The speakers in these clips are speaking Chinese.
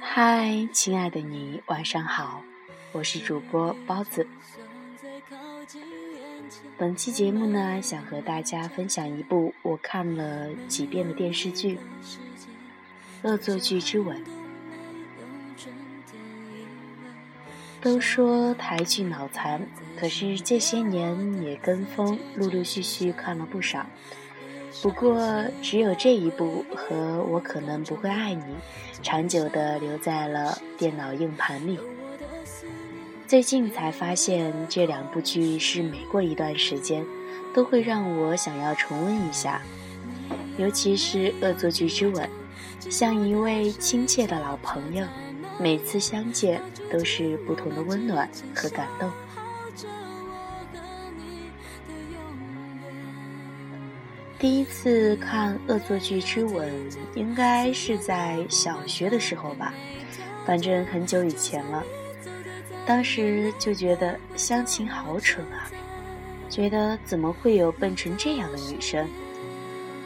嗨，亲爱的你，晚上好，我是主播包子。本期节目呢，想和大家分享一部我看了几遍的电视剧《恶作剧之吻》。都说台剧脑残，可是这些年也跟风，陆陆续续看了不少。不过，只有这一部和我可能不会爱你，长久的留在了电脑硬盘里。最近才发现，这两部剧是每过一段时间，都会让我想要重温一下。尤其是《恶作剧之吻》，像一位亲切的老朋友，每次相见都是不同的温暖和感动。第一次看《恶作剧之吻》，应该是在小学的时候吧，反正很久以前了。当时就觉得湘琴好蠢啊，觉得怎么会有笨成这样的女生？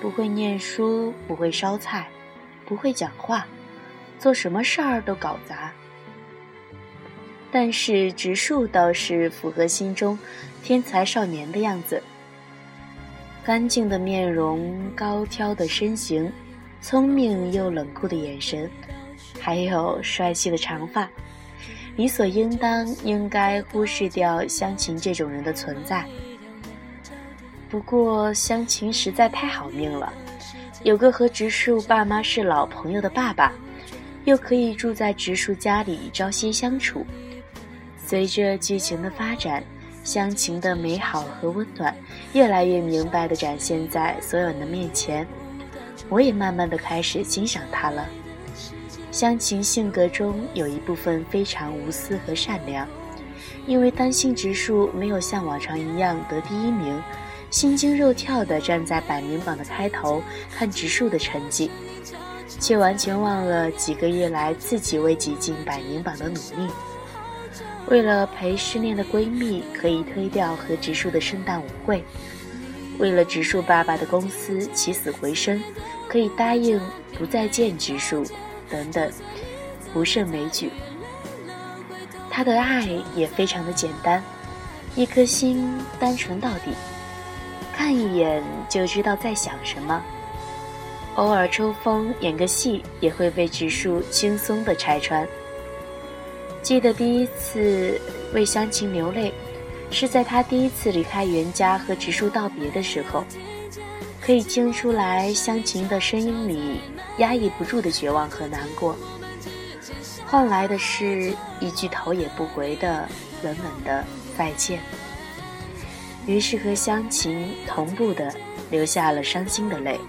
不会念书，不会烧菜，不会讲话，做什么事儿都搞砸。但是植树倒是符合心中天才少年的样子，干净的面容，高挑的身形，聪明又冷酷的眼神，还有帅气的长发。理所应当应该忽视掉湘琴这种人的存在。不过湘琴实在太好命了，有个和植树爸妈是老朋友的爸爸，又可以住在植树家里朝夕相处。随着剧情的发展，湘琴的美好和温暖越来越明白地展现在所有人的面前，我也慢慢地开始欣赏她了。湘琴性格中有一部分非常无私和善良，因为担心植树没有像往常一样得第一名，心惊肉跳地站在百名榜的开头看植树的成绩，却完全忘了几个月来自己为挤进百名榜的努力。为了陪失恋的闺蜜可以推掉和植树的圣诞舞会，为了植树爸爸的公司起死回生，可以答应不再见植树。等等，不胜枚举。他的爱也非常的简单，一颗心单纯到底，看一眼就知道在想什么。偶尔抽风演个戏，也会被植树轻松的拆穿。记得第一次为湘琴流泪，是在他第一次离开袁家和植树道别的时候。可以听出来，湘琴的声音里压抑不住的绝望和难过，换来的是一句头也不回的冷冷的再见。于是和湘琴同步的流下了伤心的泪。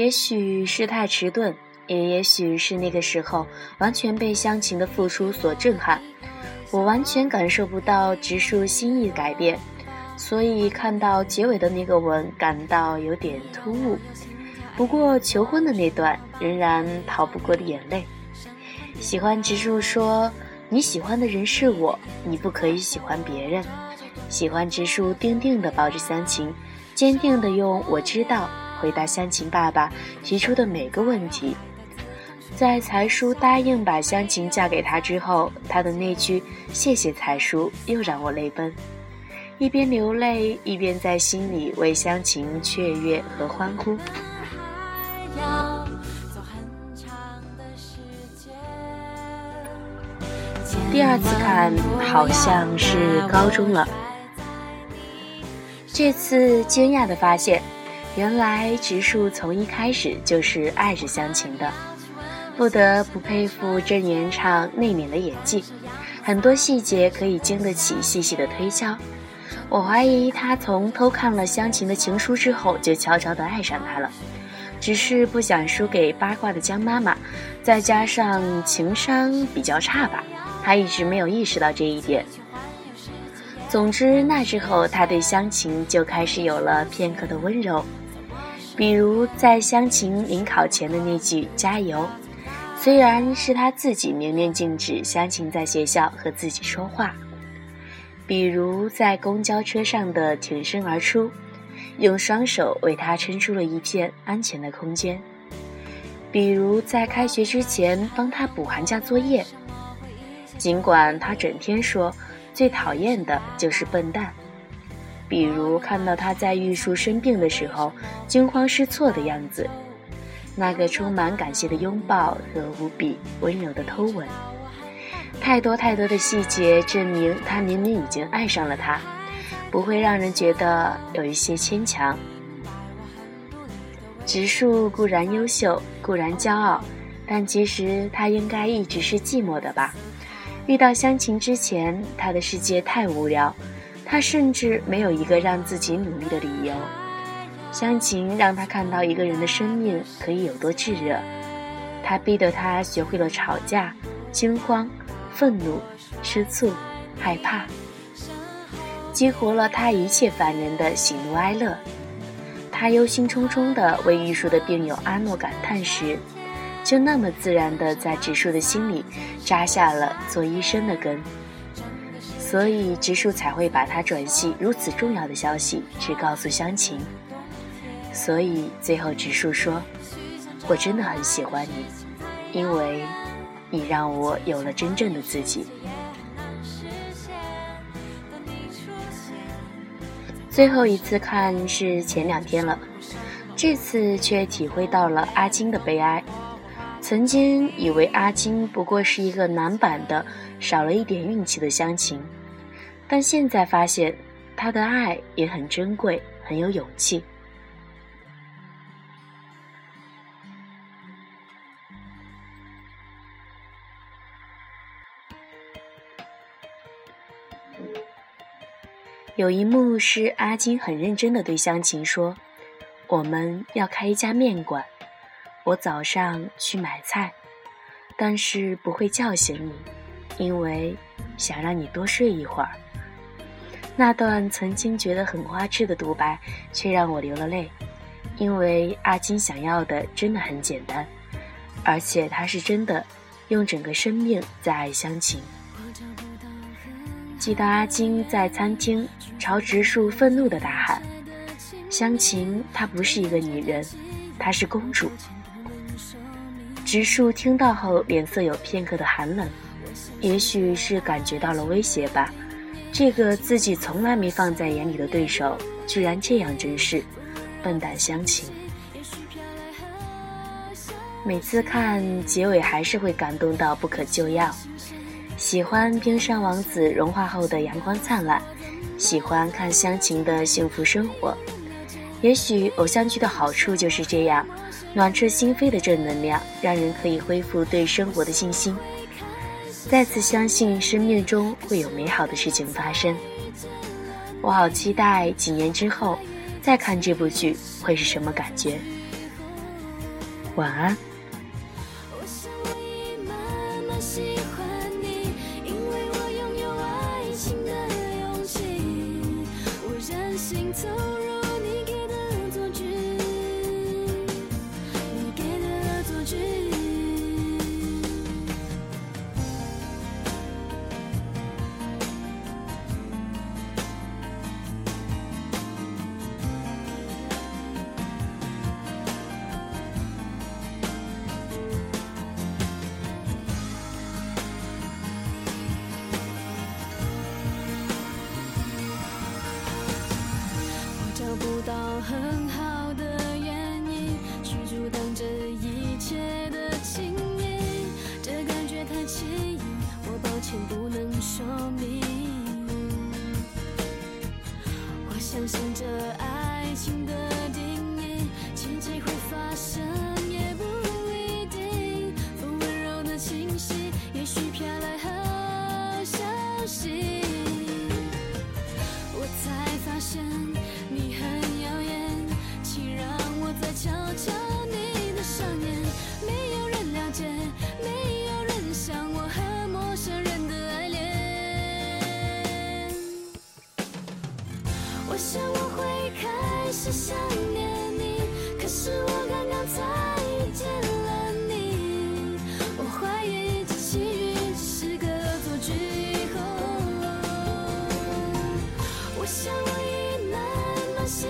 也许是太迟钝，也也许是那个时候完全被湘琴的付出所震撼，我完全感受不到植树心意改变，所以看到结尾的那个吻感到有点突兀。不过求婚的那段仍然逃不过的眼泪。喜欢植树说：“你喜欢的人是我，你不可以喜欢别人。”喜欢植树定定地抱着湘琴，坚定地用“我知道”。回答湘琴爸爸提出的每个问题，在才叔答应把湘琴嫁给他之后，他的那句“谢谢才叔”又让我泪奔，一边流泪一边在心里为湘琴雀跃和欢呼。第二次看好像是高中了，这次惊讶的发现。原来植树从一开始就是爱着湘琴的，不得不佩服郑元畅内敛的演技，很多细节可以经得起细细的推敲。我怀疑他从偷看了湘琴的情书之后，就悄悄地爱上她了，只是不想输给八卦的江妈妈，再加上情商比较差吧，他一直没有意识到这一点。总之，那之后他对湘琴就开始有了片刻的温柔，比如在湘琴临考前的那句“加油”，虽然是他自己明令禁止湘琴在学校和自己说话；比如在公交车上的挺身而出，用双手为他撑出了一片安全的空间。比如在开学之前帮他补寒假作业，尽管他整天说最讨厌的就是笨蛋。比如看到他在玉树生病的时候惊慌失措的样子，那个充满感谢的拥抱和无比温柔的偷吻，太多太多的细节证明他明明已经爱上了他，不会让人觉得有一些牵强。植树固然优秀，固然骄傲，但其实他应该一直是寂寞的吧？遇到湘琴之前，他的世界太无聊，他甚至没有一个让自己努力的理由。湘琴让他看到一个人的生命可以有多炙热，他逼得他学会了吵架、惊慌、愤怒、吃醋、害怕，激活了他一切凡人的喜怒哀乐。他忧心忡忡地为玉树的病友阿诺感叹时，就那么自然地在植树的心里扎下了做医生的根。所以植树才会把他转系如此重要的消息去告诉湘琴。所以最后植树说：“我真的很喜欢你，因为你让我有了真正的自己。”最后一次看是前两天了，这次却体会到了阿金的悲哀。曾经以为阿金不过是一个男版的少了一点运气的湘琴，但现在发现他的爱也很珍贵，很有勇气。有一幕是阿金很认真的对湘琴说：“我们要开一家面馆，我早上去买菜，但是不会叫醒你，因为想让你多睡一会儿。”那段曾经觉得很花痴的独白，却让我流了泪，因为阿金想要的真的很简单，而且他是真的用整个生命在爱湘琴。记得阿金在餐厅朝植树愤怒的大喊：“湘琴，她不是一个女人，她是公主。”植树听到后脸色有片刻的寒冷，也许是感觉到了威胁吧。这个自己从来没放在眼里的对手，居然这样珍视，笨蛋湘琴。每次看结尾，还是会感动到不可救药。喜欢冰山王子融化后的阳光灿烂，喜欢看湘琴的幸福生活。也许偶像剧的好处就是这样，暖彻心扉的正能量，让人可以恢复对生活的信心，再次相信生命中会有美好的事情发生。我好期待几年之后再看这部剧会是什么感觉。晚安。找不到很好的原因去阻挡这一切的亲密，这感觉太奇异，我抱歉不能说明。我相信这爱情我想我会开始想念你可是我刚刚才遇见了你我怀疑这奇遇只是个恶作剧我想我已慢慢醒